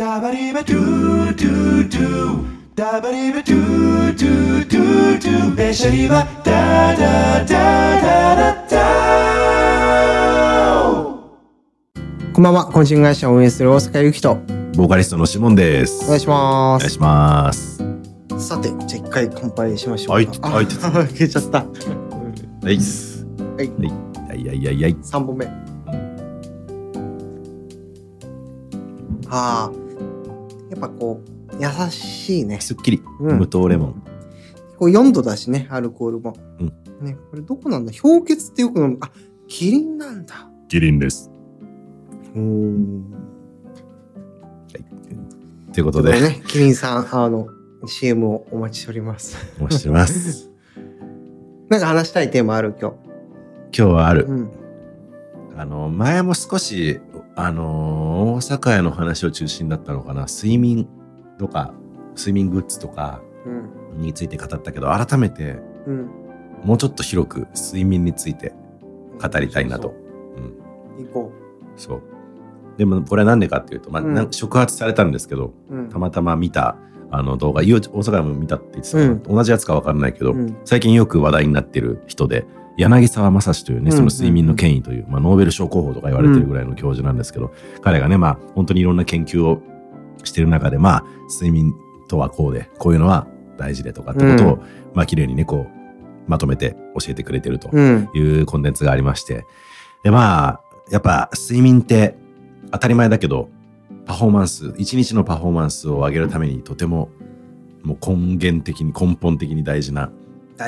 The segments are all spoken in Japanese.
ダバリバドゥドゥドゥダバリバドゥドゥドゥドゥベシャリバダダダダダダこんばんは、懇親会社を運営する大阪ゆきと、ボーカリストのシモンです。お願いします。お願いします。さて、じゃあ一回乾杯しましょうか。はいあはい開け ちゃった。はいっす。はいはい。いやいやいやいやい。3本目。ああ、やっぱこう、優しいね。すっきり。うん無糖レモン。こう4度だしね、アルコールも。うんね、これどこなんだ？氷結ってよく飲む。あ、キリンなんだ。キリンです。おー。といということでね、キリンさん、あの、CM をお待ちしております。お待ちしてます。なんか話したいテーマある今今日はあ日。る。うん。あの、前も少し、あのー、大阪屋の話を中心だったのかな。睡眠とか、睡眠グッズとかうん。について語ったけど、改めて、うん。もうちょっと広く睡眠について語りたいなと。うん。行こそう。でも、これはなんでかっていうと、まあ、うん触発されたんですけど、う。うん。たまたま見たあの動画、大阪でも見たって言ってたうん同じやつか分からないけど、うん最近よく話題になってる人で、柳沢正史というね、うんその睡眠の権威という、まあ、ノーベル賞候補とか言われてるぐらいの教授なんですけど、彼がね、まあ、本当にいろんな研究をしてる中で、まあ、睡眠とはこうで、こういうのは大事でとかってことを、うんまあ、綺麗にね、こう、まとめて教えてくれてるとうん。いうコンテンツがありまして、で、まあ、やっぱ睡眠って当たり前だけど、パフォーマンス、一日のパフォーマンスを上げるためにとても、もう根源的に、根本的に大事な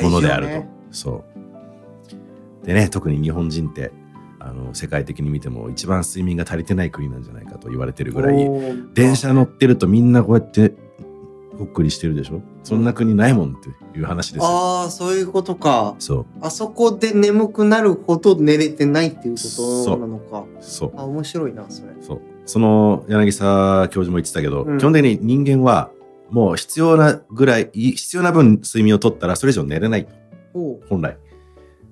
ものであると。そう。でね、特に日本人って、あの、世界的に見ても一番睡眠が足りてない国なんじゃないかと言われてるぐらい、電車乗ってるとみんなこうやって、ほっくりしてるでしょ？そんな国ないもんっていう話ですよ。ああ、そういうことか。そう、あそこで眠くなるほど寝れてないっていうことなのか。そう。あ、面白いな、それ。そう。その柳沢教授も言ってたけど、うん基本的に人間はもう必要なぐらい、い必要な分睡眠を取ったらそれ以上寝れない。本来。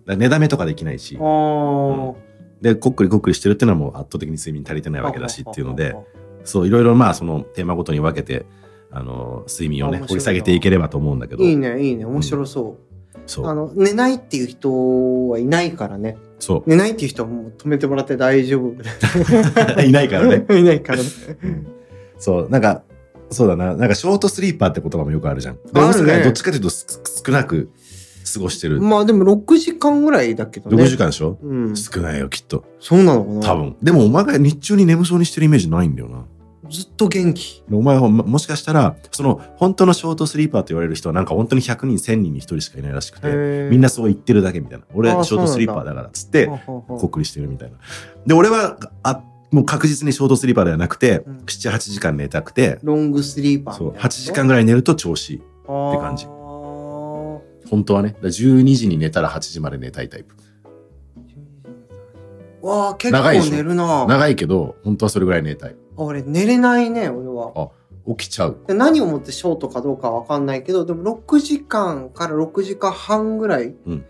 寝だめとかできないしあ。ーで、こっくりこっくりしてるっていうのはもう圧倒的に睡眠足りてないわけだしっていうので、そう、いろいろまあそのテーマごとに分けて、あの、睡眠をね、掘り下げていければと思うんだけど、いいね、いいね、面白そう。そう、あの、寝ないっていう人はいないからね。そ寝ないっていう人はもう止めてもらって大丈夫。う。いないからね。いないからね。そう、なんか、そうだな、なんかショートスリーパーって言葉もよくあるじゃん。であるねどっちかというとす少なく過ごしてる。まあでも6時間ぐらいだけどね。6時間でしょ、うん。少ないよ、きっと。そうなのかな？多。分。でもお前が日中に眠そうにしてるイメージないんだよな。ずっと元気。お前はももしかしたら、その本当のショートスリーパーと言われる人はなんか本当に100人、1000人に1人しかいないらしくて、みんなそう言ってるだけみたいな。俺あーショートスリーパーだからっつって、こっくりしてるみたいな。で、俺は、あ、もう確実にショートスリーパーではなくて、うん7、8時間寝たくて、ロングスリーパーそう、みたいな8時間ぐらい寝ると調子いい。って感じ本当はね。だから12時に寝たら8時まで寝たいタイプ。わあ結長いでしょ？構寝るな長いけど、本当はそれぐらい寝たい。あ俺寝れないね俺は起きちゃう。で何をもってショートかどうかは分かんないけどでも6時間から6時間半ぐらいうん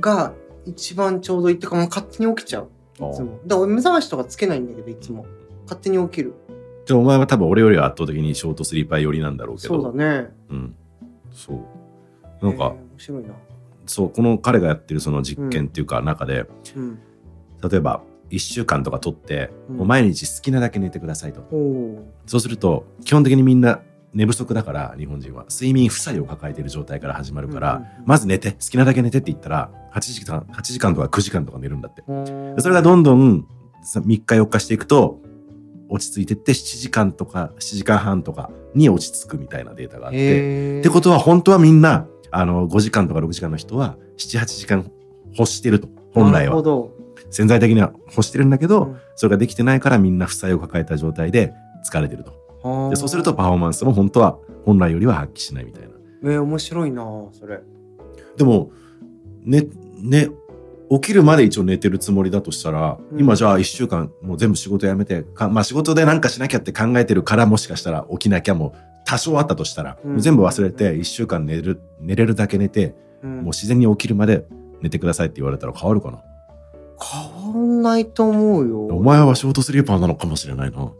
が一番ちょうどいいってかもう勝手に起きちゃういつもだから俺目覚ましとかつけないんだけどいつも勝手に起きるじゃあお前は多分俺よりは圧倒的にショートスリーパー寄りなんだろうけど。そうだねうん。そう。なんかえー、面白いなそう、この彼がやってるその実験っていうか中で、うん例えば1週間とか取って、うんもう毎日好きなだけ寝てくださいと。そうすると、基本的にみんな寝不足だから、日本人は。睡眠負債を抱えている状態から始まるから、まず寝て、好きなだけ寝てって言ったら、8時間、8時間とか9時間とか寝るんだって。それがどんどんさ3日4日していくと、落ち着いてって7時間とか7時間半とかに落ち着くみたいなデータがあって。ってことは本当はみんな、あの、5時間とか6時間の人は7、8時間欲してると。本来は。潜在的には欲してるんだけど、うんそれができてないからみんな負債を抱えた状態で疲れてると。でそうするとパフォーマンスも本当は本来よりは発揮しないみたいな。えー、面白いなそれでも、ね、ね、起きるまで一応寝てるつもりだとしたら、うん今じゃあ一週間もう全部仕事辞めて、かまあ仕事で何かしなきゃって考えてるからもしかしたら起きなきゃも多少あったとしたら、うん全部忘れて一週間寝る、寝れるだけ寝て、うんもう自然に起きるまで寝てくださいって言われたら変わるかな？変わんないと思うよお前はショートスリーパーなのかもしれないな。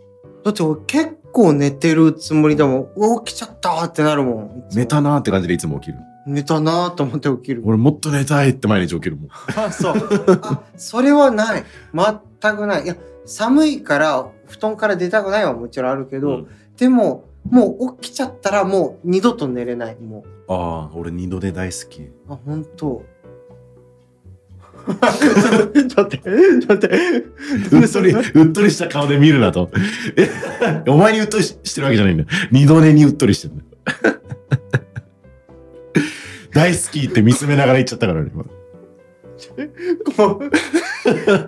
だって俺結構寝てるつもりでも、うわ起きちゃったってなるもん。寝たなーって感じでいつも起きる。寝たなと思って起きる。俺もっと寝たいって毎日起きるもん。あ、そう。あ、それはない。全くない。いや、寒いから、布団から出たくないはもちろんあるけど、うんでも、もう起きちゃったらもう二度と寝れない。もああ、俺二度寝大好き。う。あ、本当。ちょっと待って、ちょっと待って。うっとり、うっとりした顔で見るなと。え、お前にうっとりししてるわけじゃないんだよ。二度寝にうっとりしてるんだよ。大好きって見つめながら言っちゃったからね、今。こう、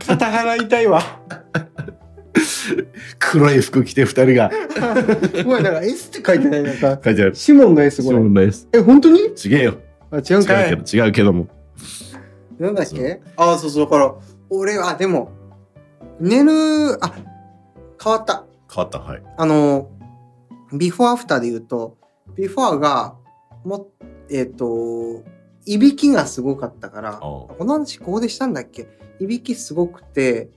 肩腹痛いわ。黒い服着て二人がごめん、なんか S って書いてないなんか、書いてある。シモンの S これそう。なんです。え、本当に？ちげえよ。あ、違うんかい違うけど、違うけども。なんだっけ？あ、そうそう、だから、俺は、でも、寝る、あ、変わった。変わった、はい。あの、ビフォーアフターで言うと、ビフォーが、も、えっ、と、いびきがすごかったから、おこの話ここでしたんだっけ？いびきすごくて、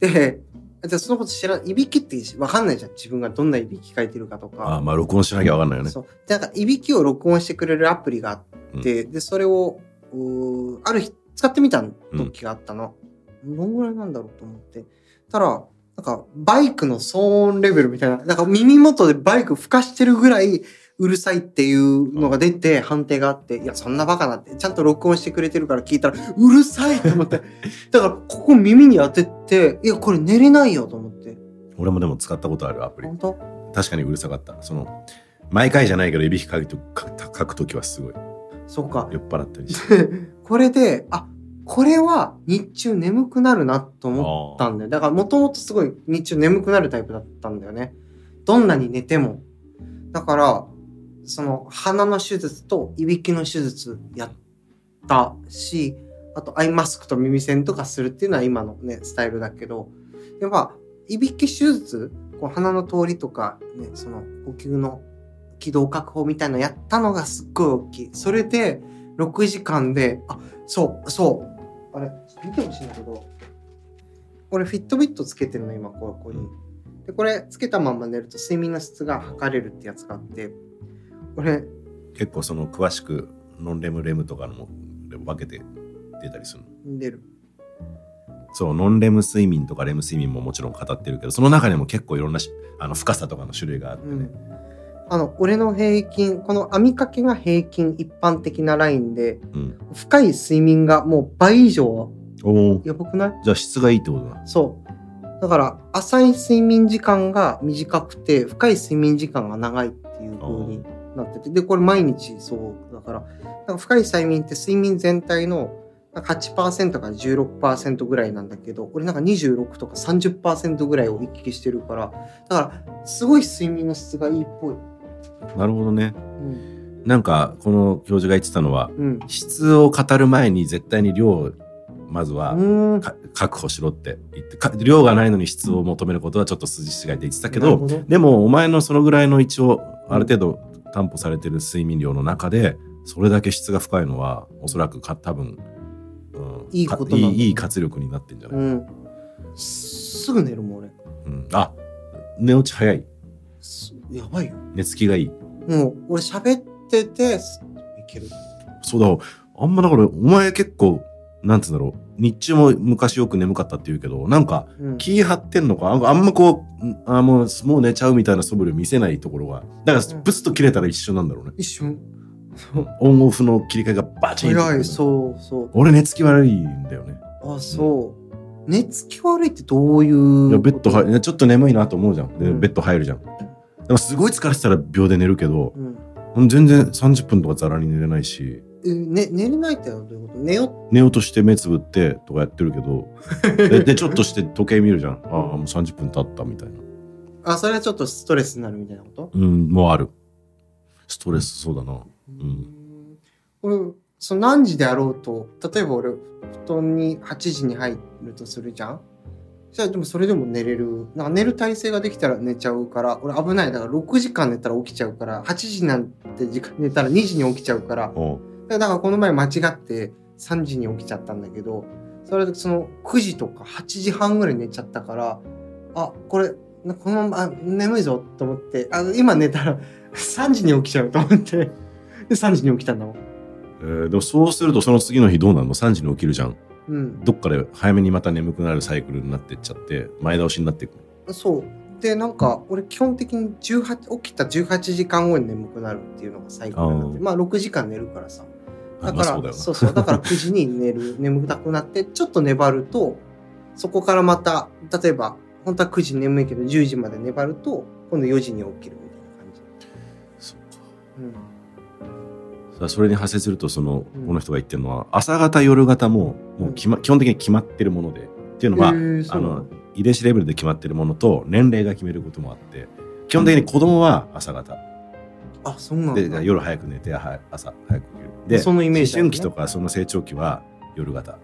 で、じゃあそのこと知らん、いびきってわかんないじゃん。自分がどんないびきかいてるかとか。ああ、まあ録音しなきゃわかんないよね。そう。でなんか、いびきを録音してくれるアプリがあって、で、それを、うーある日、使ってみた時があったの。どんぐらいなんだろうと思って。たら、なんか、バイクの騒音レベルみたいな、なんか耳元でバイク吹かしてるぐらいうるさいっていうのが出て、判定があって、いや、そんなバカなって、ちゃんと録音してくれてるから聞いたら、うるさいと思って。だから、ここ耳に当てて、いや、これ寝れないよと思って。俺もでも使ったことあるアプリ。本当？確かにうるさかった。その、毎回じゃないけど、いびきかくとか書くときはすごい。そうか。酔っ払ったりして。これで、あ、これは日中眠くなるなと思ったんだよ。だからもともとすごい日中眠くなるタイプだったんだよね。どんなに寝ても。だから、その鼻の手術といびきの手術やったし、あとアイマスクと耳栓とかするっていうのは今のね、スタイルだけど、でまあ、いびき手術、こう鼻の通りとか、ね、その呼吸の気道確保みたいなのやったのがすっごい大きい。それで、6時間で、あ、そう、そう。あれ、見てほしいんだけど、これフィットビットつけてるの、今、ここに。で、これ、つけたまま寝ると睡眠の質が測れるってやつがあって、これ、結構その詳しくノンレムレムとかのも分けて出たりするの？出る。そう、ノンレム睡眠とかレム睡眠ももちろん語ってるけど、その中にも結構いろんなしあの深さとかの種類があってねうん。。あの、俺の平均、この編み掛けが平均一般的なラインで、うん。深い睡眠がもう倍以上、おお。やばくない？じゃあ質がいいってことだ。そう。だから、浅い睡眠時間が短くて、深い睡眠時間が長いってなってて、で、これ毎日そうだから、なんか深い睡眠って睡眠全体のなんか8%から16%ぐらいなんだけど、俺なんか26とか30%ぐらいを行き来してるから、だから、すごい睡眠の質がいいっぽい。なるほどね。うん。なんかこの教授が言ってたのは、うん。質を語る前に絶対に量をまずは確保しろって言ってか量がないのに質を求めることはちょっと筋違いって言ってたけどでもお前のそのぐらいの一応ある程度担保されてる睡眠量の中でそれだけ質が深いのはおそらくか多分、うんいいこといいいい活力になってんじゃない、うん。すぐ寝るもん、俺。うんあ寝落ち早いすやばいよ。寝つきがいいもう、俺喋ってて、すいける。そうだあんまだからお前結構なんつうんだろう日中も昔よく眠かったって言うけどなんかうん。気張ってんのか？ああんまこうんあもうもう寝ちゃうみたいな素振りを見せないところがだからうんプスッと切れたら一瞬なんだろうね、一瞬。オンオフの切り替えがバチンと早い、そうそう。俺寝つき悪いんだよねあ、そう。寝つき悪いってどういう。いやベッド入るちょっと眠いなと思うじゃんで、うんベッド入るじゃんでもすごい疲れてたら秒で寝るけどうん。全然30分とかざらに寝れないしえ、ね、寝れないってどういうこと？寝よ寝ようとして目つぶってとかやってるけど。ででちょっとして時計見るじゃん。ああもう30分経ったみたいな。あ、それはちょっとストレスになるみたいなこと？うんもうある。ストレスそうだな。うん。俺、その何時であろうと、例えば俺、布団に8時に入るとするじゃん？じゃあでもそれでも寝れる。なんか寝る体勢ができたら寝ちゃうから、俺危ない。だから6時間寝たら起きちゃうから、8時なんて時間寝たら2時に起きちゃうから、おうだからこの前間違って3時に起きちゃったんだけど、それでその9時とか8時半ぐらい寝ちゃったから、あ、これなこのままあ眠いぞと思ってあ今寝たら3時に起きちゃうと思ってで3時に起きたんだもん。えーでもそうするとその次の日どうなるの ?3 時に起きるじゃん。うん、どっかで早めにまた眠くなるサイクルになってっちゃって、前倒しになっていくの？そうでなんか俺基本的に18起きた18時間後に眠くなるっていうのが最高なんでまあ6時間寝るからさだからあまあそう。そうだから9時に寝る 眠たくなってちょっと粘るとそこからまた例えば本当は9時に眠いけど10時まで粘ると今度4時に起きるみたいな感じ、そうか。うん、それに派生するとその、うん。この人が言ってるのは朝方夜型ももう決、ま、基本的に決まってるものでっていうのは、へーあの遺伝子レベルで決まってるものと年齢が決めることもあって基本的に子供は朝方あそうなんでだ夜早く寝ては朝早く起きる。でそのイメージね。思春期とかその成長期は夜型。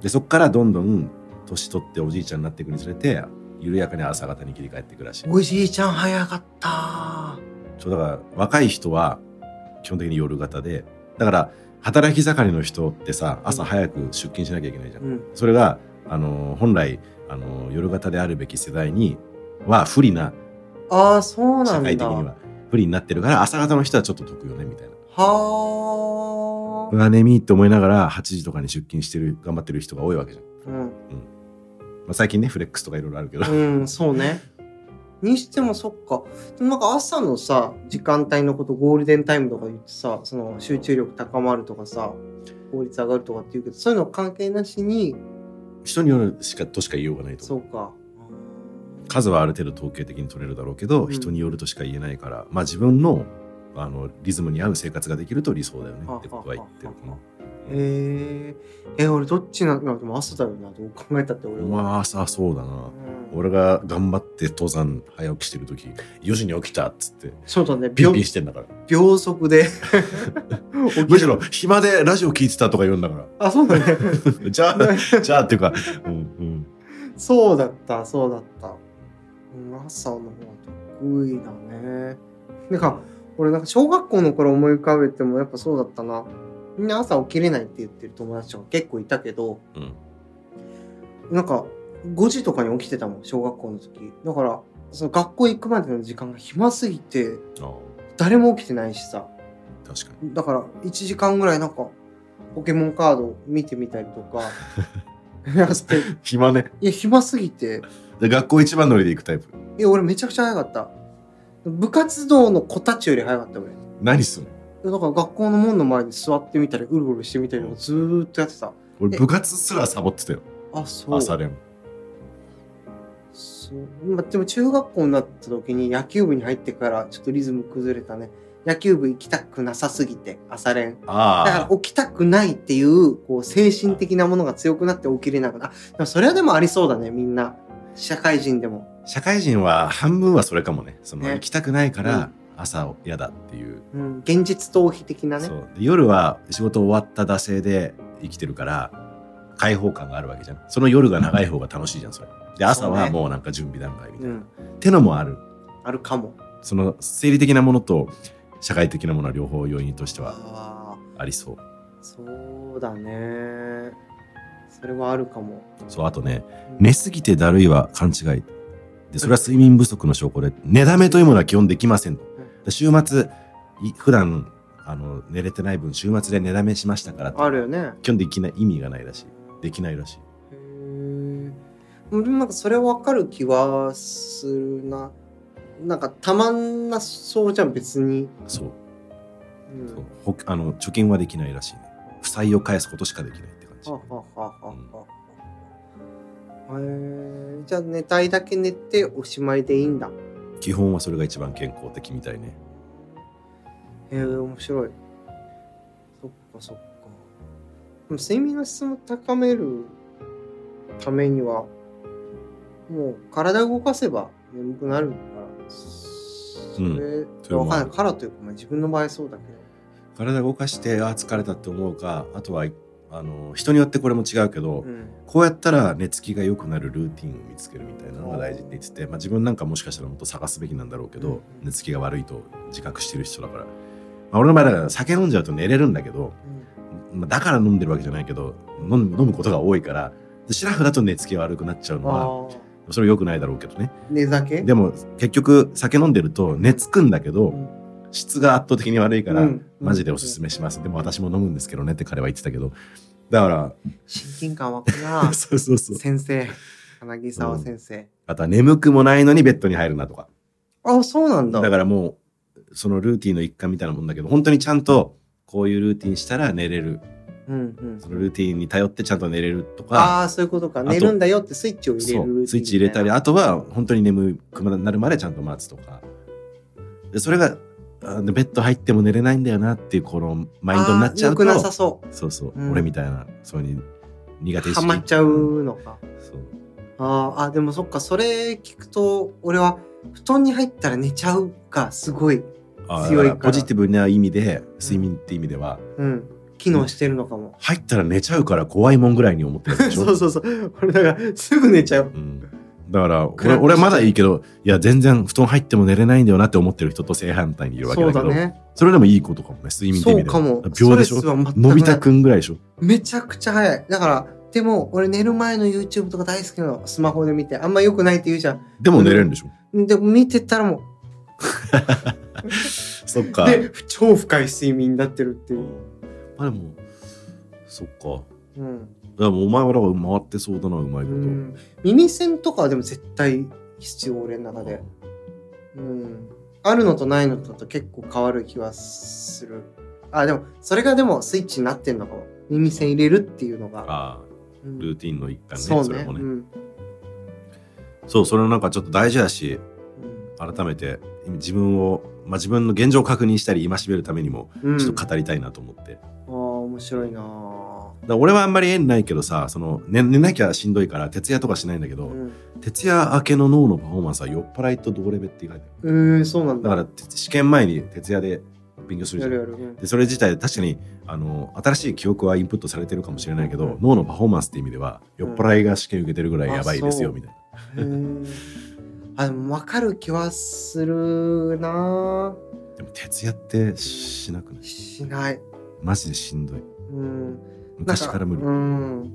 でそこからどんどん年取っておじいちゃんになっていくにつれて緩やかに朝方に切り替えていくらしい。おじいちゃん早かった。そうだから若い人は基本的に夜型でだから働き盛りの人ってさ朝早く出勤しなきゃいけないじゃん、うん。それがあの本来あの夜型であるべき世代には不利なああそうなんだ。社会的には不利になってるから朝方の人はちょっと得よねみたいな。はうわ眠いって思いながら8時とかに出勤してる頑張ってる人が多いわけじゃん。あうんまあ、最近ねフレックスとかいろいろあるけど、うん、そうね。にしてもそっか。でもなんか朝のさ、時間帯のことゴールデンタイムとか言ってさ、その集中力高まるとかさ、効率上がるとかって言うけど、そういうの関係なしに、人によるしかとしか言いようがないと思うそうか。数はある程度統計的に取れるだろうけど、うん人によるとしか言えないからまあ自分のあのリズムに合う生活ができると理想だよねはあってことは言ってるかなは。えー、え、俺どっちなのでも朝だよな、どう考えたって俺は。まあ朝そうだな。うん俺が頑張って登山早起きしてる時4時に起きたっつってそうだね、ピン秒ピンしてんだから秒速で。むしろ暇でラジオ聞いてたとか言うんだかあ、そうだね。ら じゃあ じゃあっていうかうんうんそうだった、そうだった。うん朝の方が得意だね。なんか、俺なんか小学校の頃思い浮かべてもやっぱそうだったな。みんな朝起きれないって言ってる友達とか結構いたけど、うんなんか5時とかに起きてたもん、小学校の時。だから、その学校行くまでの時間が暇すぎて、あ誰も起きてないしさ。あ確かにだから1時間ぐらいなんか、ポケモンカード見てみたりとか、暇ねいや、暇すぎて、で学校一番乗りで行くタイプいや、俺めちゃくちゃ早かった。部活動の子たちより早かった、俺。い何すんのやだから学校の門の前に座ってみたり、うるうるしてみたりとかずーっとやってた。え俺部活すらサボってたよあ、そう。朝練そう。まあ、でも中学校になった時に野球部に入ってからちょっとリズム崩れたね。野球部行きたくなさすぎて、朝練。だあから起きたくないっていう、こう、精神的なものが強くなって起きれなくな。あでもそれはでもありそうだね、みんな。社会人でも。社会人は半分はそれかもねそのね行きたくないかうら朝嫌だっていう、うん。現実逃避的なね夜は仕事終わった惰性で生きてるから開放感があるわけじゃんその夜が長い方が楽しいじゃんそれで朝はもうなんか準備段階みたいな、うん。ってのもあるあるかも。その生理的なものと社会的なものは両方要因としては。ありそうそうだね。それはあるかも。そうあとね寝すぎてだるいは勘違い。でそれは睡眠不足の証拠で寝だめというものは基本できません週末い普段あの寝れてない分週末で寝だめしましたからあるよね。基本できない意味がないらしい。できないらしい。へなんかそれはわかる気はするな。なんかたまんなそうじゃん、別に。そう。うん。そう。ほあの貯金はできないらしいね。負債を返すことしかできないじははははは。へえ。じゃあ寝たいだけ寝ておしまいでいいんだ。基本はそれが一番健康的みたいねへえ、面白い。そっかそっか。でも睡眠の質を高めるためには、もう体を動かせば眠くなるから、それ、それもあるわかんない。からというか、まあ、自分の場合そうだけど。体動かしてあー疲れたって思うかあとはあの人によってこれも違うけど、うん。こうやったら寝つきが良くなるルーティンを見つけるみたいなのが大事って言ってて、まあ、自分なんかもしかしたらもっと探すべきなんだろうけど、うん。寝つきが悪いと自覚してる人だから、まあ、俺の場合だから酒飲んじゃうと寝れるんだけど、まあ、だから飲んでるわけじゃないけど飲む飲むことが多いからでシラフだと寝つきが悪くなっちゃうのはあそれ良くないだろうけどね。寝酒？でも結局酒飲んでると寝つくんだけど、うん質が圧倒的に悪いから、うん。マジでおすすめします、でも私も飲むんですけどねって彼は言ってたけど。だから親近感湧くな。そうそうそう。先生。柳沢先生、あとは眠くもないのにベッドに入るなとか。あそうなんだ。だからもうそのルーティンの一環みたいなもんだけど本当にちゃんとこういうルーティンしたら寝れる。うんうん。そのルーティンに頼ってちゃんと寝れるとか。ああそういうことか。と寝るんだよってスイッチを入れそるう。スイッチ入れたりあとは本当に眠くなるまでちゃんと待つとか。でそれがベッド入っても寝れないんだよなっていうこのマインドになっちゃうとそそうそう、うん。俺みたいなそういう苦手う意識。ハマっちゃうのか。そう。あーあでもそっかそれ聞くと俺は布団に入ったら寝ちゃうがすごい、あ強いから。ポジティブな意味で睡眠って意味では、うん、機能してるのかも、入ったら寝ちゃうから怖いもんぐらいに思ってるでしょ。そうそうそう。俺だからすぐ寝ちゃう。うんだから俺俺はまだいいけどいや全然布団入っても寝れないんだよなって思ってる人と正反対にいるわけだけど。そね。それでもいいことかもね睡眠って意味では。そうかも。秒でしょ？のび太くんぐらいでしょ？めちゃくちゃ早い。だからでも俺寝る前の YouTube とか大好きなの。スマホで見て。あんま良くないって言うじゃでも寝れるんでしょ、んでも見てたらも そっか。うで超深い睡眠になってるっていう、あでもそっか。うんでもお前はだから回ってそうだなうまいこと、うん、耳栓とかはでも絶対必要俺の中で、うん、あるのとないのとだと結構変わる気はする。あでもそれがでもスイッチになってんのかも。耳栓入れるっていうのが、ああうん。ルーティンの一環ねそうね。れもね、うん。そうそれなんかちょっと大事だしうん。改めて自分を、まあ、自分の現状を確認したり戒めるためにもうん、ちょっと語りたいなと思って、だかああ面白いなあ。ら俺はあんまり縁ないけどさその寝寝なきゃしんどいから徹夜とかしないんだけど、うん。徹夜明けの脳のパフォーマンスは酔っ払いと同レベって書いてあえー、そうなんだ。るだから試験前に徹夜で勉強するじゃん。でそれ自体確かにあの新しい記憶はインプットされてるかもしれないけど、うん。脳のパフォーマンスって意味では酔っ払いが試験受けてるぐらいやばいですよ、みたいな。あでも分かる気はするな。でも徹夜ってしなくない？しない。マジでしんどい。うん昔から無理、うん。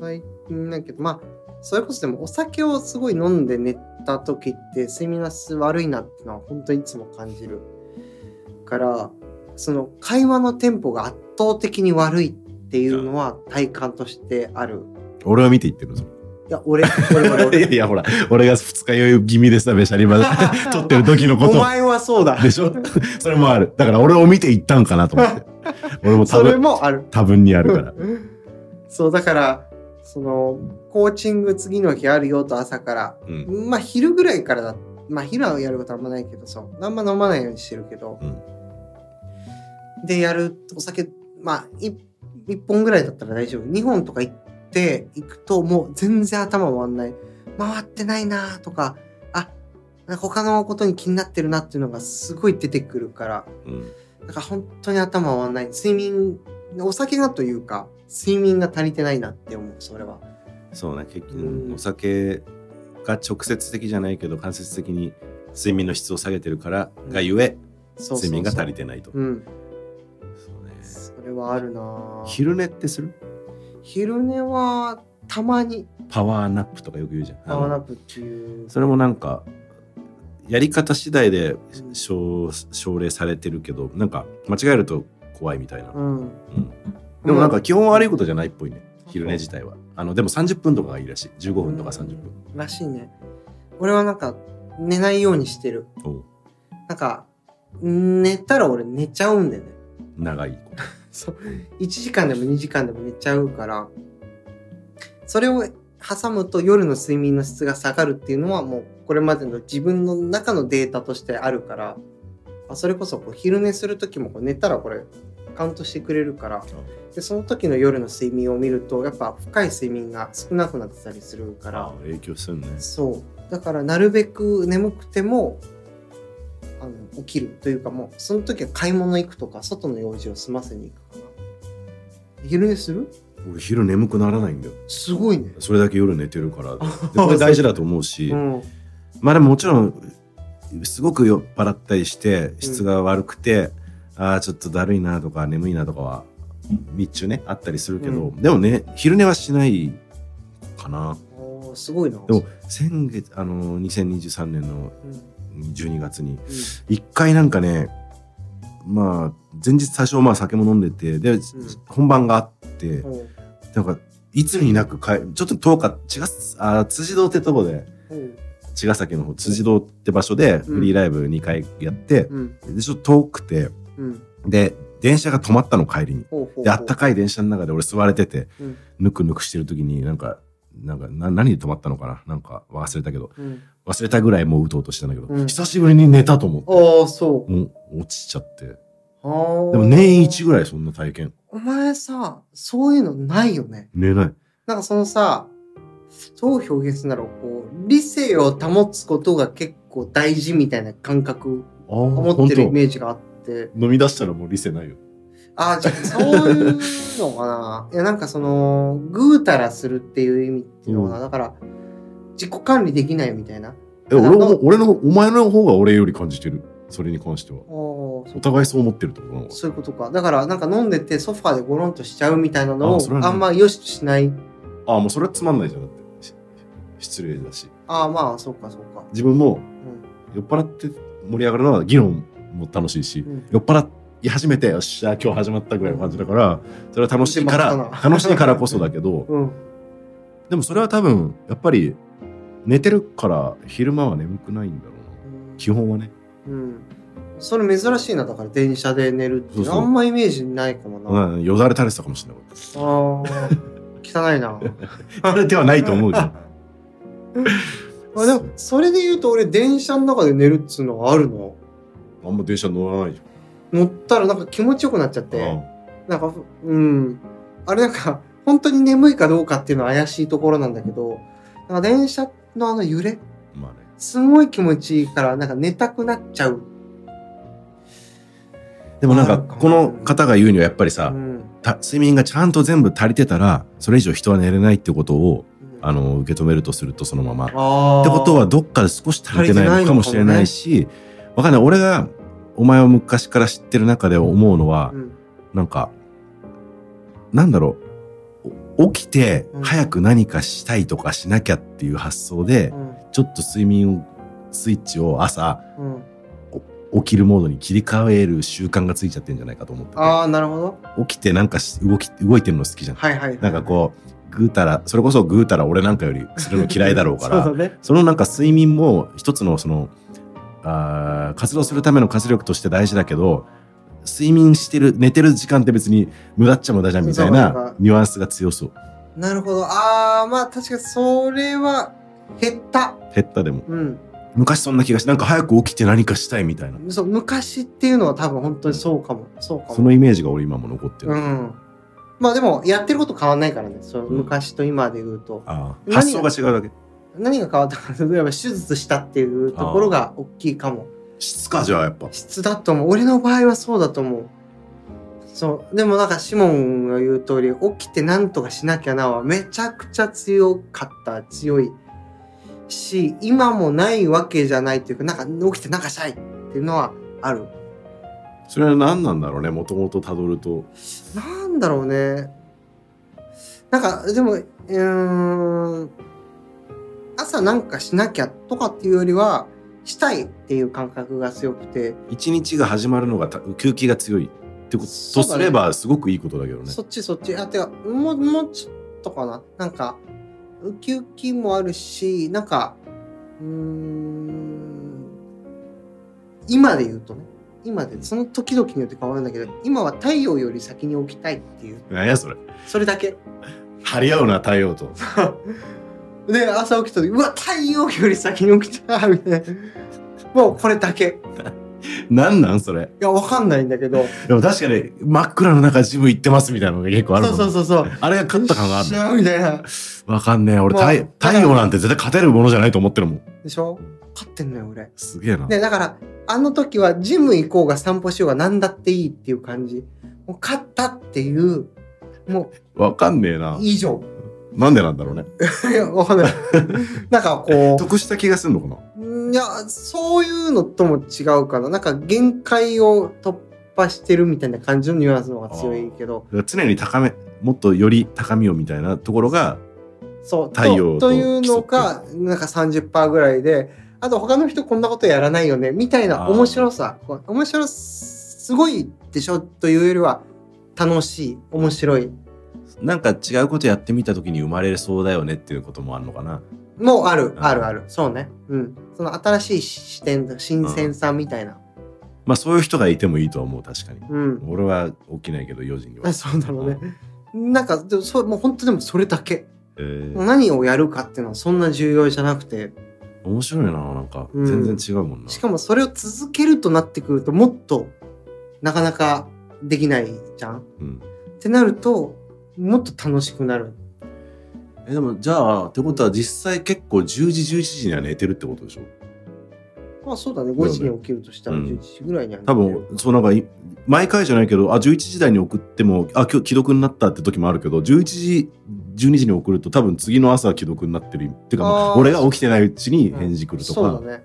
最近だけどまあそれこそでもお酒をすごい飲んで寝た時って睡眠の質悪いなってのは本当にいつも感じるからその会話のテンポが圧倒的に悪いっていうのは体感としてある。俺は見て言ってるのそれいや俺俺俺い俺。や いやほら俺が二日酔い気味でさべしゃりまで。撮ってる時のこと。お前はそうだ。でしょ？それもある。だから俺を見て言ったんかなと思って俺も多それ分もある。多分にあるから。そうだからそのコーチング次の日あるよと朝から。うん。まあ昼ぐらいからだまあ昼はやることあんまないけどそう。あんま飲まないようにしてるけど、でやるお酒まあ 1, 本ぐらいだったら大丈夫。2本とか行って行くともう全然頭回んない。回ってないなとかあなんか他のことに気になってるなっていうのがすごい出てくるから。うんなんか本当に頭回んない。睡眠お酒がというか睡眠が足りてないなって思うそれは。そうね結局、うん。お酒が直接的じゃないけど間接的に睡眠の質を下げてるからがゆえ、そうそうそう。睡眠が足りてないと、うん。そうね。それはあるな。ぁ昼寝ってする？昼寝はたまに。パワーナップとかよく言うじゃん。パワーナップっていう。それもなんかやり方次第でうん奨奨励されてるけどなんか間違えると怖いみたいな、うん。うん。でもなんか基本悪いことじゃないっぽいね。昼寝自体は。あのでも30分とかがいいらしい。15分とか30分、らしいね。俺はなんか寝ないようにしてる。なんか寝たら俺寝ちゃうんだよね。長い そう。1時間でも2時間でも寝ちゃうから。それを挟むと夜の睡眠の質が下がるっていうのはもうこれまでの自分の中のデータとしてあるからあそれこそこう昼寝する時もこう寝たらこれカウントしてくれるから。でその時の夜の睡眠を見るとやっぱ深い睡眠が少なくなってたりするから。影響するね。そう。だからなるべく眠くてもあの起きるというかもうその時は買い物行くとか外の用事を済ませに行くかな昼寝する？俺昼眠くならないんだよ。すごいね。それだけ夜寝てるから。でこれ大事だと思うし、うん。まあでももちろんすごく酔っ払ったりして質が悪くて、ああちょっとだるいなとか眠いなとかは日中ねあったりするけど、うでもね昼寝はしないかな。すごいな。でも先月あの2023年のうん、12月に一回なんかねまあ前日最初まあ酒も飲んでてで、本番があってうんうんなんかいつになくかえちょっと遠か茅ヶあ辻堂ってとこでうん。茅ヶ崎の方辻堂って場所でフリーライブ2回やって、うん。でちょっと遠くてうん。で電車が止まったの帰りに。であったかい電車の中で俺座れててうん。ぬくぬくしてる時になんかなんかな何で止まったのかな？なんか忘れたけど。うん。忘れたぐらいもううとうとしてたんだけど、うん。久しぶりに寝たと思って。ああそう。もう落ちちゃって。でも年一ぐらいそんな体験お前さそういうのないよね？寝ないなんかそのさどう表現するんだろう？こう理性を保つことが結構大事みたいな感覚ああ思ってるイメージがあって。飲み出したらもう理性ないよああ、じゃあそういうのかな。いや、なんかその、ぐうたらするっていう意味っていうのかな。うだから、自己管理できないみたいな。え俺も俺のお前の方が俺より感じてるそれに関しては。お互いそう思ってるってことなのかそういうことか。だから、なんか飲んでてソファーでゴロンとしちゃうみたいなのをあんまよしとしない。ああもうそれはつまんないじゃん。だって。し失礼だし。ああ、まあ、そうか、そうか。自分もう酔っ払って盛り上がるのは議論も楽しいし、ん。うん。酔っ払い始めてよっしゃ今日始まったぐらいの感じだからそれは楽しいか出ら楽しいからこそだけど うん。でもそれは多分やっぱり寝てるから昼間は眠くないんだろうな。基本はねうん。それ珍しいな、だから電車で寝るっていうそうそうあんまイメージないかもな。うんよだれ垂れてたかもしれないああ、汚いな。垂れてはないと思うけどまあでも、それで言うと俺電車の中で寝るっつうのはあるの？あんま電車乗らないじ乗ったらなんか気持ちよくなっちゃっゃんて。なんか、うん。あれなんか、本当に眠いかどうかっていうのは怪しいところなんだけど、なんか電車のあの揺れ、すごい気持ちいいから、なんか寝たくなっちゃう。でもなんかこの方が言うにはやっぱりさ、うん。た睡眠がちゃんと全部足りてたらそれ以上人は寝れないってことをあの受け止めるとするとそのまま。ってことはどっかで少し足りてないのかもしれないしわかんない。俺がお前を昔から知ってる中で思うのはうん。なんかなんだろう。お起きてうん早く何かしたいとかしなきゃっていう発想でうんちょっと睡眠スイッチを朝うん起きるモードに切り替える習慣がついちゃってんじゃないかと思っててああ、なるほど。起きてなんかし動き動いてるの好きじゃん。はいはい。なんかこうぐうたらそれこそぐうたら俺なんかよりするの嫌いだろうから そね。そのなんか睡眠も一つのそのあー活動するための活力として大事だけど睡眠してる寝てる時間って別に無駄っちゃ無駄じゃんみたいなニュアンスが強そうなるほど。ああ、まあ確かにそれは減った。減ったでもうん。昔そんな気がしてなんか早く起きて何かしたいみたいなそう、昔っていうのは多分本当にそうかも。そうかも。そのイメージが俺今も残ってる、うん。まあでも、やってること変わんないからね。そううん昔と今で言うと。あー何が発想が違うだけ何が変わったか、例えば手術したっていうところが大きいかも。質かじゃあやっぱ質だと思う。俺の場合はそうだと思う。そう。でもなんか、シモンが言う通り、起きて何とかしなきゃなはめちゃくちゃ強かった、強いし、今もないわけじゃないっていうか、なんか起きてなんかしたいっていうのはある。それは何なんだろうねもともとたどるとなんだろうね。なんか、でも、うーん、朝なんかしなきゃとかっていうよりは、したいっていう感覚が強くて、一日が始まるのがた空気が強いってこととすればすごくいいことだけどね。そっちそっち。あ、てか、もう、もうちょっとかな。なんか、ウキウキもあるし、なんか、うーん、今で言うとね、今で、その時々によって変わるんだけど、今は太陽より先に起きたいっていう、何やそれ。それだけ。張り合うな太陽と で、朝起きた時、うわ、太陽より先に起きたみたいな。もうこれだけ。何なんそれ？いや、わかんないんだけど。でも確かに真っ暗の中ジム行ってますみたいなのが結構あるそもんうそうそうそう。あれが勝った感があるしゃーみたいな。のわかんねえ俺、まあ太太陽なんて絶対勝てるものじゃないと思ってるもんでしょ？勝ってんのよ、俺。すげえな、で、だから、あの時はジム行こうが散歩しようが何だっていいっていう感じ。もう勝ったっていう、もわかんねえなう以上。なんでなんだろうね。いや、わかんない。なんかこ 得した気がするのかな？う、いや、そういうのとも違うかな。なんか限界を突破してるみたいな感じのニュアンスの方が強いけど。常に高めもっとより高みをみたいなところがそう。太陽というのがなんか30%ぐらいであと他の人こんなことやらないよね。みたいな面白さ。面白すごいでしょ？というよりは楽しい。面白いなんか違うことやってみた時に生まれそうだよねっていうこともあるのかな。もうあるうん。あるある。そうね。うん。その新しい視点新鮮さみたいな。まあそういう人がいてもいいとは思う確かに。うん、俺は起きないけど4時には。あそうだろうねなんかでもそうもう本当でもそれだけ。えー。何をやるかっていうのはそんな重要じゃなくて。面白いななんか。うん。全然違うもんな。しかもそれを続けるとなってくるともっとなかなかできないじゃん。うん、ってなるともっと楽しくなる。えでもじゃあってことは実際結構10時11時には寝てるってことでしょ？まあそうだね。5時に起きるとしたらうん11時ぐらいには寝て多る分そうなんかい毎回じゃないけどあ11時台に送ってもあ今日既読になったって時もあるけど11時12時に送ると多分次の朝既読になってる。っていうかまあ俺が起きてないうちに返事来るとか、そうだね。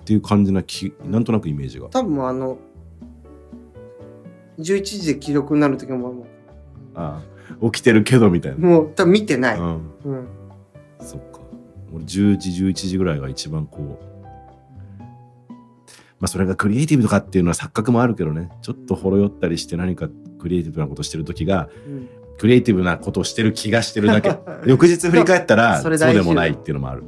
っていう感じなきなんとなくイメージが。多分あの11時で既読になる時ももああ起きてるけどみたいうな、もう多分見てない、うん、うん、そっか。俺10時11時ぐらいが一番こうまあそれがクリエイティブとかっていうのは錯覚もあるけどね。ちょっとほろ酔ったりして何かクリエイティブなことしてる時がうん。クリエイティブなことをしてる気がしてるだけ。翌日振り返ったらそそうでもないっていうのもある。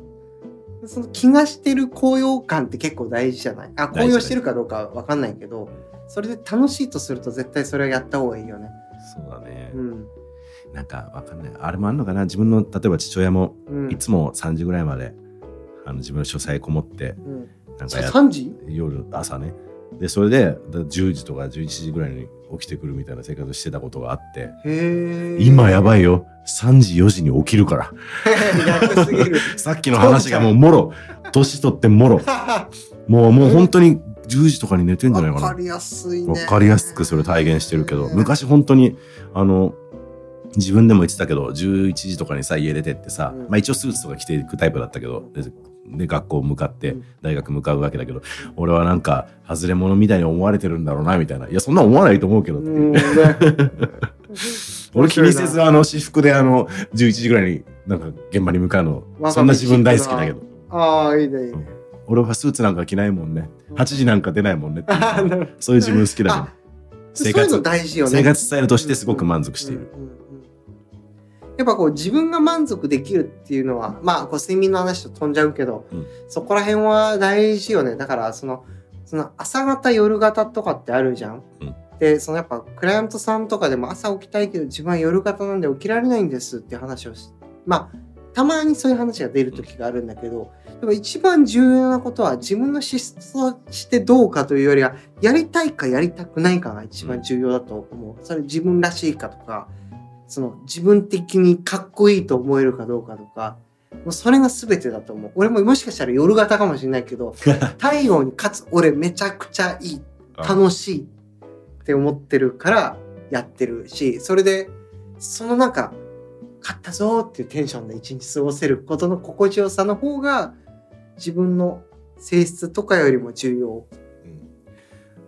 その気がしてる高揚感って結構大事じゃない？あ高揚してるかどうかわかんないけどそれで楽しいとすると絶対それをやった方がいいよね。そうだね、うんなんかわかんない。あれもあるのかな？自分の例えば父親もうん。いつも3時ぐらいまであの自分の書斎こもってうん。なんかや3時夜朝ね。でそれでだ10時とか11時ぐらいに起きてくるみたいな生活してたことがあって。今やばいよ。3時4時に起きるから。さっきの話がもうもろ。年取ってもろ。もうもう本当に10時とかに寝てんじゃないかな。わかりやすいね。わかりやすくそれ体現してるけど。昔本当にあの自分でも言ってたけど11時とかにさ家出てってさ、うん。まあ一応スーツとか着ていくタイプだったけどでで学校向かってうん。大学向かうわけだけど、俺はなんか外れ者みたいに思われてるんだろうなみたいな。いやそんな思わないと思うけどっていう。うんね。俺気にせずあの私服であの11時ぐらいになんか現場に向かうのそんな自分大好きだけど。ああいいねいいね。俺はスーツなんか着ないもんね。8時なんか出ないもんね そういう自分好きだけど。あ生そういうの活大事よね。生活スタイルとしてすごく満足している、うんうんうんやっぱこう自分が満足できるっていうのはまあこう睡眠の話と飛んじゃうけど、うんそこら辺は大事よねだからそのその朝方夜型とかってあるじゃん。うんでそのやっぱクライアントさんとかでも朝起きたいけど自分は夜型なんで起きられないんですって話をしまあたまにそういう話が出る時があるんだけど、でも一番重要なことは自分の資質としてどうかというよりはやりたいかやりたくないかが一番重要だと思う。それ自分らしいかとかその自分的にかっこいいと思えるかどうかとかもうそれが全てだと思う。俺ももしかしたら夜型かもしれないけど 太陽に勝つ俺めちゃくちゃいい楽しいって思ってるからやってるしそれでそのなんか勝ったぞーっていうテンションで一日過ごせることの心地よさの方が自分の性質とかよりも重要。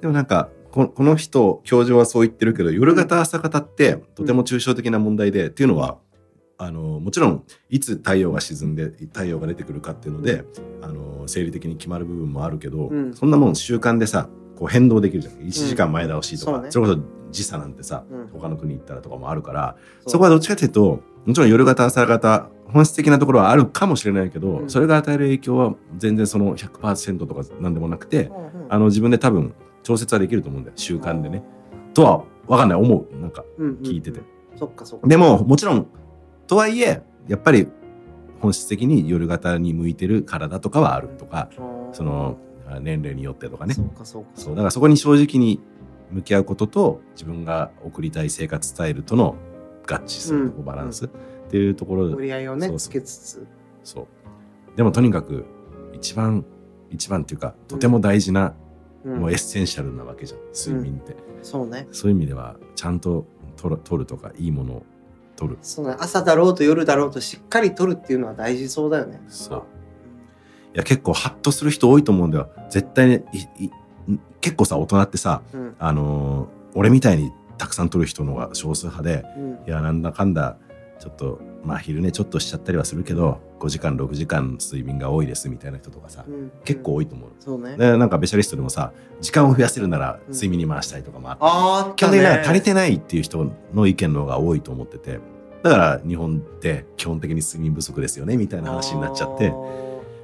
でもなんかここの人教授はそう言ってるけど夜型朝型ってとても抽象的な問題で、っていうのはあのもちろんいつ太陽が沈んで太陽が出てくるかっていうのであの生理的に決まる部分もあるけど、うん。そんなもん習慣でさこう変動できるじゃん。1時間前倒しとか、そうね。それこそ時差なんてさ、うん。他の国行ったらとかもあるからそこはどっちかというともちろん夜型朝型本質的なところはあるかもしれないけど、うん。それが与える影響は全然その100%とかなんでもなくて、うんうん。あの自分で多分調節はできると思うんだよ。習慣でね。とは分かんない。思う。なんか聞いてて。そっかそっか。でももちろんとはいえやっぱり本質的に夜型に向いてる体とかはあるとかそのあ年齢によってとかね。そうかそうか。そう。だからそこに正直に向き合うことと自分が送りたい生活スタイルとの合致するとこうんバランス。っていうところで。折り合いをねそうそう。つけつつ。そう。でもとにかく一番一番っていうかとても大事な、うんもう essential なわけじゃん睡眠って、そうね。そういう意味ではちゃんと取る取るとかいいものを取るそうね。朝だろうと夜だろうとしっかり取るっていうのは大事そうだよね。そういや結構ハッとする人多いと思うんだよ絶対ね結構さ大人ってさうん。あのー俺みたいにたくさん取る人の方が少数派でうんいやなんだかんだちょっとまあ昼寝ちょっとしちゃったりはするけど5時間6時間睡眠が多いですみたいな人とかさ、うん。結構多いと思う。そうね。でなんかベシャリストでもさ時間を増やせるなら睡眠に回したいとかもあって、ああ基本的に足りてないっていう人の意見の方が多いと思っててだから日本って基本的に睡眠不足ですよねみたいな話になっちゃって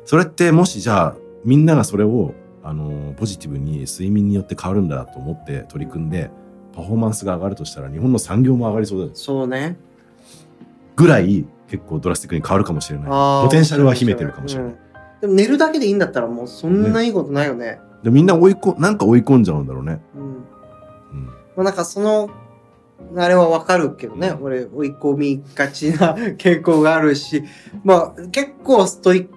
それってもしじゃあみんながそれをあのポジティブに睡眠によって変わるんだと思って取り組んでパフォーマンスが上がるとしたら日本の産業も上がりそうだよそうねぐらい結構ドラスティックに変わるかもしれない。ポテンシャルは秘めてるかもしれない、うんでも寝るだけでいいんだったらもうそんないいことないよね。でみんな追いこなんか追い込んじゃうんだろうね、うん。うん、まあなんかそのあれはわかるけどね、うん。俺追い込みがちな傾向があるし。まあ結構ストイッ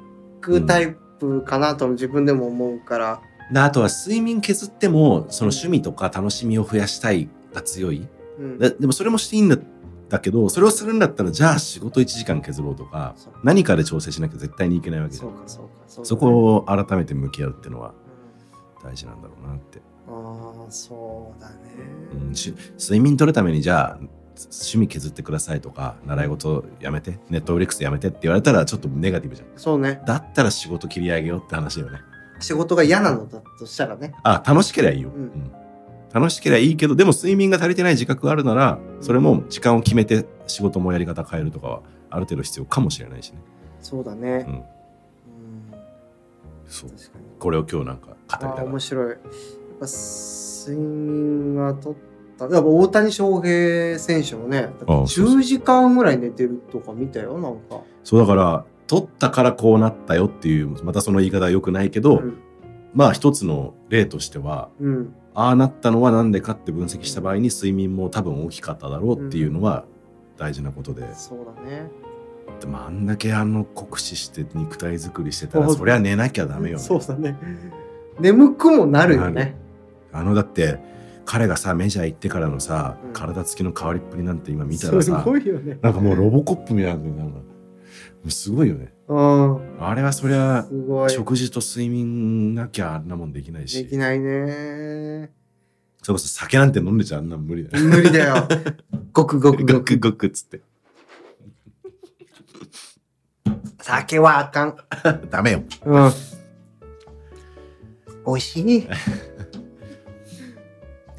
クタイプかなと自分でも思うから、であとは睡眠削ってもその趣味とか楽しみを増やしたいが強い。うん。ででもそれもしていいんだだけどそれをするんだったらじゃあ仕事1時間削ろうとか何かで調整しなきゃ絶対にいけないわけじゃんかそそこを改めて向き合うっていうのはうん。大事なんだろうなって、ああそうだね、うん、し睡眠取るためにじゃあ趣味削ってくださいとか習い事やめてネットフリックスやめてって言われたらちょっとネガティブじゃん。そうね。だったら仕事切り上げようって話だよね。仕事が嫌なのだとしたらね。あ楽しければいいよ、うん。うん楽しければいいけどでも睡眠が足りてない自覚があるならそれも時間を決めて仕事もやり方変えるとかはある程度必要かもしれないしね、そうだね。うん、うん。そう。これを今日なんか語りたかっ面白い。やっぱ睡眠はとった。やっぱ大谷翔平選手もねだってああそうそう。10時間ぐらい寝てるとか見たよなんか、たそうだから取ったからこうなったよっていうまたその言い方は良くないけど、うん。まあ一つの例としてはうん、ああなったのは何でかって分析した場合に睡眠も多分大きかっただろうっていうのは大事なことで、そうだね。でもあんだけあの酷使して肉体作りしてたらそりゃ寝なきゃダメよね。そうだね。眠くもなるよなねあのだって彼がさメジャー行ってからのさ、うん。体つきの変わりっぷりなんて今見たらすさごいよね。なんかもうロボコップみたいななんかすごいよねうん。あれはそりゃすごい。食事と睡眠なきゃあんなもんできないでしきないね。それこそ酒なんて飲んでちゃあんな無理だよ。無理だよ。ごくごくごごくくごくっつって。酒はあかん。ダメよ。うん。美味しい。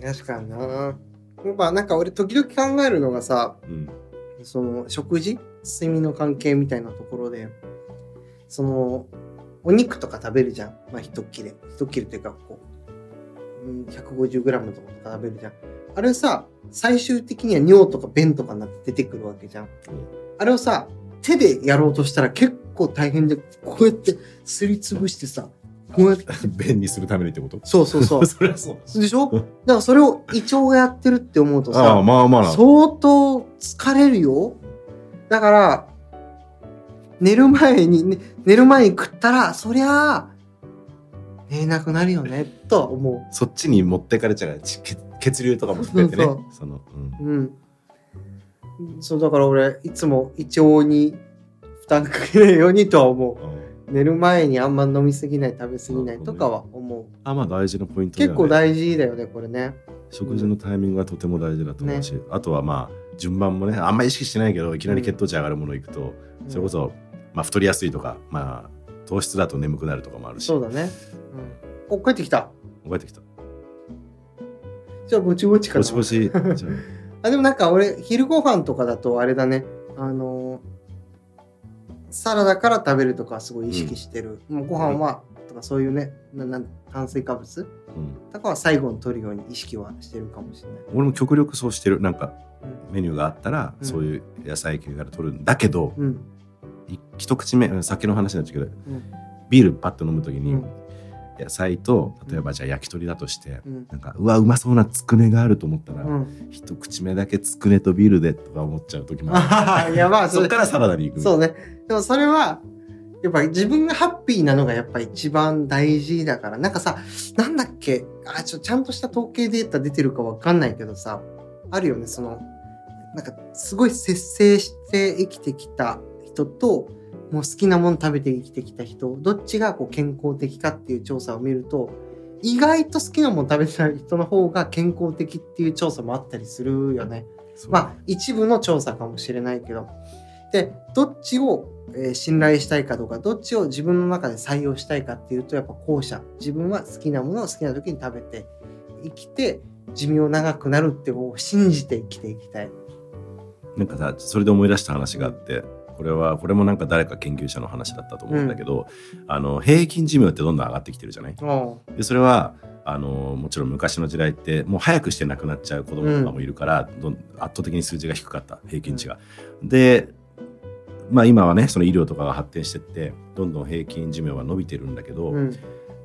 確かにな。やっぱなんか俺時々考えるのがさうん。その食事？睡眠の関係みたいなところでそのお肉とか食べるじゃん。まあ一切れ。一切れっていうかこう、うん、150g とか食べるじゃん。あれさ最終的には尿とか便とかになって出てくるわけじゃん。あれをさ手でやろうとしたら結構大変でこうやってすりつぶしてさこうやって 便にするためにってこと？そうそうそう。そりゃそう。でしょ？だからそれを胃腸がやってるって思うとああさまあまあな相当疲れるよ。だから寝る前に、ね、寝る前に食ったらそりゃあ寝れなくなるよねとは思そっちに持ってかれちゃうからち血血流とかも含めてね。そうその、う。んううん。そうだから俺いつも胃腸に負担かけないようにとは思う。寝る前にあんま飲みすぎない食べすぎないとかは思う。あまあ大事なポイントね。結構大事だよねこれね。食事のタイミングがとても大事だと思うし、あとはまあ順番もねあんまり意識してないけどいきなり血糖値上がるものいくと、それこそ、まあ、太りやすいとかまあ糖質だと眠くなるとかもあるし。そうだね、うん、お帰ってきた。覚えてきた。じゃあぼちぼちかな。ぼちぼち。あ。でもなんか俺昼ご飯とかだとあれだね。あのサラダから食べるとかすごい意識してる、もうご飯はとかそういうねななん炭水化物。あうん、とかは最後に取るように意識はしてるかもしれない、俺も極力そうしてる。なんかうん。メニューがあったら、うん。そういう野菜系から取るんだけど、うん。い一口目うん酒の話になっちゃうけどうん。ビールパッと飲む時に、うん。野菜と例えばじゃあ焼き鳥だとして、うん。なんかうわうまそうなつくねがあると思ったら、うん、一口目だけつくねとビールでとか思っちゃう時もある。やまあそっからサラダに行くそうね。でもそれはやっぱり自分がハッピーなのがやっぱ一番大事だから。なんかさなんだっけ？あちょちゃんとした統計データ出てるかわかんないけどさあるよね。そのなんかすごい節制して生きてきた人ともう好きなもの食べて生きてきた人どっちがこう健康的かっていう調査を見ると意外と好きなもの食べてた人の方が健康的っていう調査もあったりするよね。まあ一部の調査かもしれないけどでどっちを、えー信頼したいかとかどっちを自分の中で採用したいかっていうとやっぱ後者自分は好きなものを好きな時に食べて生きて寿命長くなるってを信じて生きていきたい。なんかさそれで思い出した話があってこれはこれもなんか誰か研究者の話だったと思うんだけど、あの平均寿命ってどんどん上がってきてるじゃない？でそれはあのもちろん昔の時代ってもう早くして亡くなっちゃう子供とかもいるから、どん圧倒的に数字が低かった平均値が。でまあ今はねその医療とかが発展してってどんどん平均寿命は伸びてるんだけど、うん。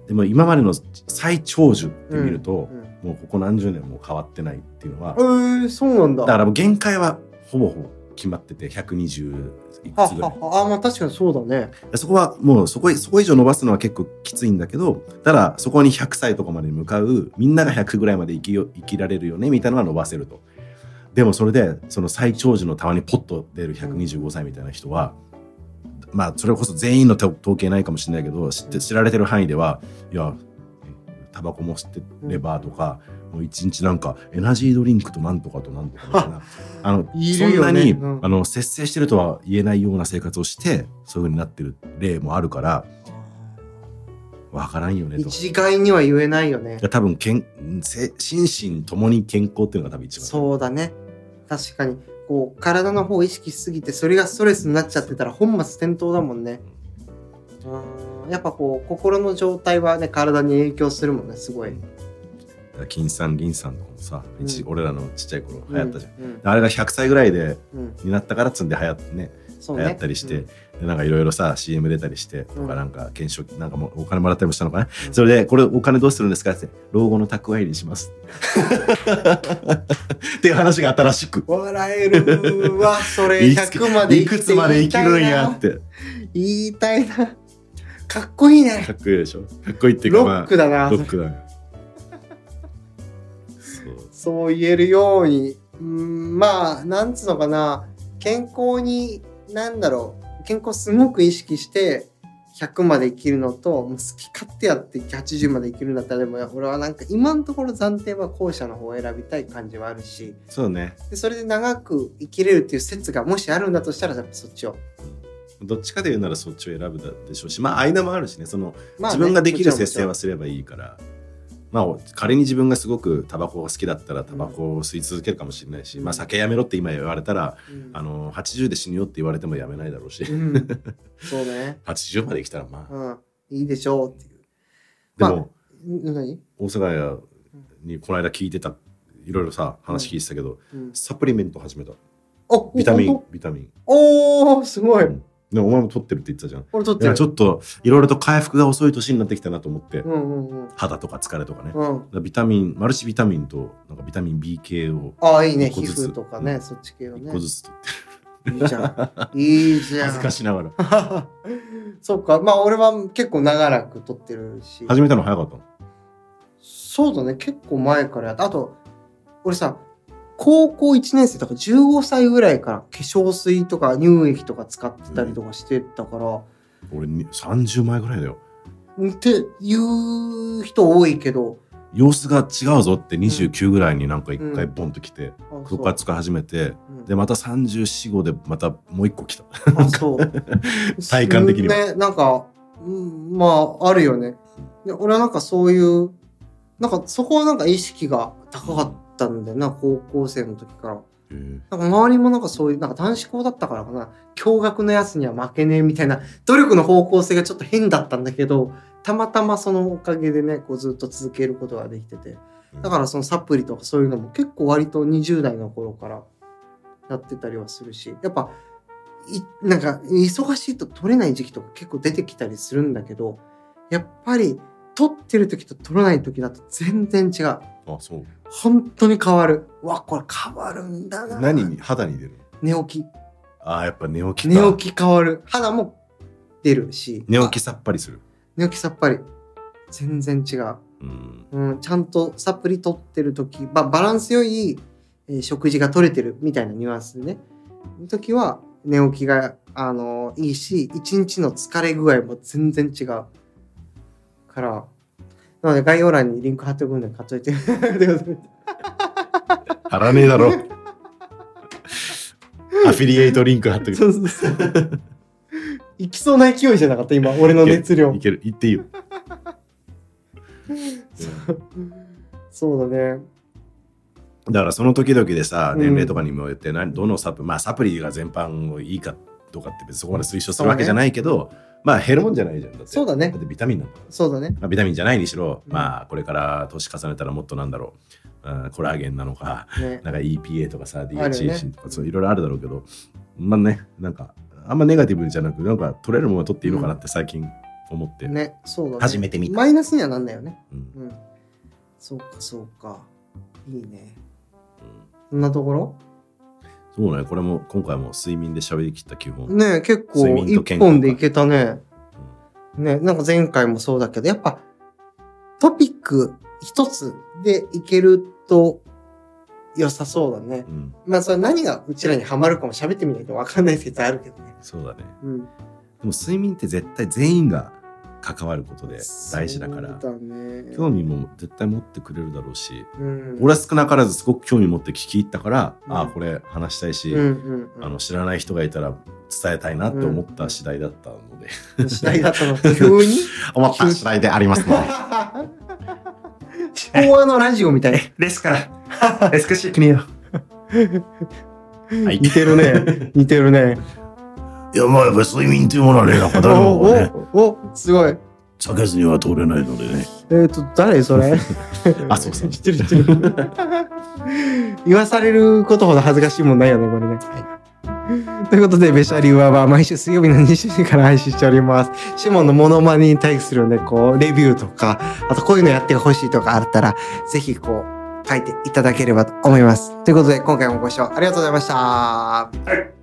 でも今までの最長寿って見るとう、ん。もうここ何十年も変わってないっていうのは、えー、そうなんだ。だからもう限界はほぼほぼ決まってて120いくはつぐらい。ははあまあ確かにそうだね。そこはもうそこそこ以上伸ばすのは結構きついんだけどただそこに100歳とかまで向かうみんなが100ぐらいまで生きよ生きられるよねみたいなのは伸ばせるとでもそれでその最長寿のたまにポッと出る125歳みたいな人は、まあそれこそ全員の統統計ないかもしれないけど知って知られてる範囲ではいやタバコも吸ってればとか、もう一日なんかエナジードリンクとなんとかとなんとかみたいな あのいるよねそんなに、うんあの節制してるとは言えないような生活をしてそういうふうになってる例もあるからわからんよねと。一概には言えないよね多分けんせ心身ともに健康っていうのが多分一番そうだね。確かに。こう、体の方を意識しすぎて、それがストレスになっちゃってたら本末転倒だもんね。うん。やっぱこう、心の状態はね、体に影響するもんね、すごい。だから金さん銀さんとかもさ、一うん俺らのちっちゃい頃流行ったじゃん、うん。あれが100歳ぐらいでうん。うんになったからっつんで流行ってねね。流行ったりして、うんでなんかいろいろさ CM 出たりしてとうんかなんか検証なんかもうお金もらったりもしたのかな、うんそれでこれお金どうするんですかって老後の蓄えにします っていう話があったらしく笑えるわ、それいつ100までいくつまで生きるんやっ。て言いたいな。かっこいいねか。っこいいでしょかっこいいっていうかロまあックだな。ロックだよそう言えるように、うん、まあ、なんつうのかな、健康に、なんだろう、健康すごく意識して、100まで生きるのと、もう好き勝手やって80まで生きるんだったら、でも俺はなんか今のところ暫定は後者の方を選びたい感じはあるし、そうね。でそれで長く生きれるっていう説がもしあるんだとしたら、やっぱそっちを。どっちかで言うならそっちを選ぶでしょうしまあ間もあるしね。そのまあね自分ができる節制はすればいいから、まあ仮に自分がすごくタバコが好きだったらタバコを吸い続けるかもしれないし、うん。まあ酒やめろって今言われたら、あの80で死ぬよって言われてもやめないだろうし、そうね。80まで生きたらまあ、うん。いいでしょうっていう。でも、大阪屋にこの間聞いてたいろいろさ話聞いてたけど、うん。サプリメント始めた。おビタミンビタミン。おー、すごい。うんでお前も取ってるって言ってたじゃん俺撮ってる。ちょっといろいろと回復が遅い年になってきたなと思って、うんうんうん。肌とか疲れとかね、うん。ビタミンマルチビタミンとなんかビタミン B 系をああ、いいね。皮膚とかね、うんそっち系の1ね個。ずつ取っていいじゃん。いいじゃん。恥ずかしながら そっか。まあ、俺は結構長らく撮ってるし。始めたの早かったの？そうだね。結構前からやった。あと、俺さ、高校1年生とか15歳ぐらいから化粧水とか乳液とか使ってたりとかしてたから、俺に30前ぐらいだよ。っていう人多いけど、様子が違うぞって29ぐらいになんか一回うん。ボンと来て、あそこから使い始めてうん。でまた345でまたもう一個来た。体感的には。ね、なんか、うん、まあ、あるよね。で俺はなんかそういう、なんかそこはなんか意識が高かったんだよな、高校生の時から。なんか周りもなんかそういう、なんか男子校だったからかな、驚愕のやつには負けねえみたいな、努力の方向性がちょっと変だったんだけど、たまたまそのおかげでね、こうずっと続けることができてて。だからそのサプリとかそういうのも結構割と20代の頃からやってたりはするし、やっぱ、いなんか忙しいと取れない時期とか結構出てきたりするんだけど、やっぱり取ってる時と取らない時だと全然違う。あそう本当に変わる。うわ、これ変わるんだな。何に肌に出るの？寝起き。あやっぱ寝起きか寝起き変わる。肌も出るし。寝起きさっぱりする寝起きさっぱり。全然違う。うんうん、ちゃんとサプリ取ってる時、まあ、バランス良い、えー食事が取れてるみたいなニュアンスでね。の時は寝起きが、あのいいし、一日の疲れ具合も全然違う。から、なので概要欄にリンク貼っておくんで買っといて。貼らねえだろフィリエイトリンク貼っとくそうそうそう。行きそうな勢いじゃなかった今、俺の熱量い。ける言っていいよ そうだね。だからその時々でさうん年齢とかにもよって何どのサプまあサプリが全般をいいかとかって別にそこまで推奨するわけじゃないけど、まあ減るもんじゃないじゃんだってそうだねだってビタミンなんだからそうだね。まあ、ビタミンじゃないにしろ、うんまあこれから年重ねたらもっとなんだろう、うんコラーゲンなのかね。なんか EPA とかさあるよね DHA とかそういろいろあるだろうけどまあねなんかあんまネガティブじゃなくなんか取れるものは取っていいのかなって最近思って、ね、そうだね。初めて見たマイナスにはなんないよね。うんうん。そうか、そうか。いいね。うんそんなところ？そうねこれも今回も睡眠で喋りきった基本、ね結構一本でいけたね。ね、なんか前回もそうだけど、やっぱトピック一つでいけると良さそうだね。うんうんまあそれ何がうちらにはまるかも喋ってみないとわかんない説あるけどね。そうだねうん。でも睡眠って絶対全員が関わることで大事だから。ね。興味も絶対持ってくれるだろうし、うん。俺は少なからずすごく興味持って聞き入ったから、うん。ああこれ話したいし、うんうんうん、あの知らない人がいたら伝えたいなって思った次第だったので、次第だったの 急に？思った次第でありますの昭和のラジオみたい。ですから。エスクシークニよ。はい。似てるね。似てるね。いやまあやっぱり睡眠というものはねなんか誰おもがねおおすごい。避けずには通れないのでねえっ、と、誰それ？あそうそう知ってる知ってる。言わされることほど恥ずかしいもんないよね、これね。ということで、ベシャリワは毎週水曜日の20時から配信しております。シモンのモノマネに対するね、こう、レビューとか、あとこういうのやってほしいとかあったら、ぜひこう、書いていただければと思います。ということで、今回もご視聴ありがとうございました。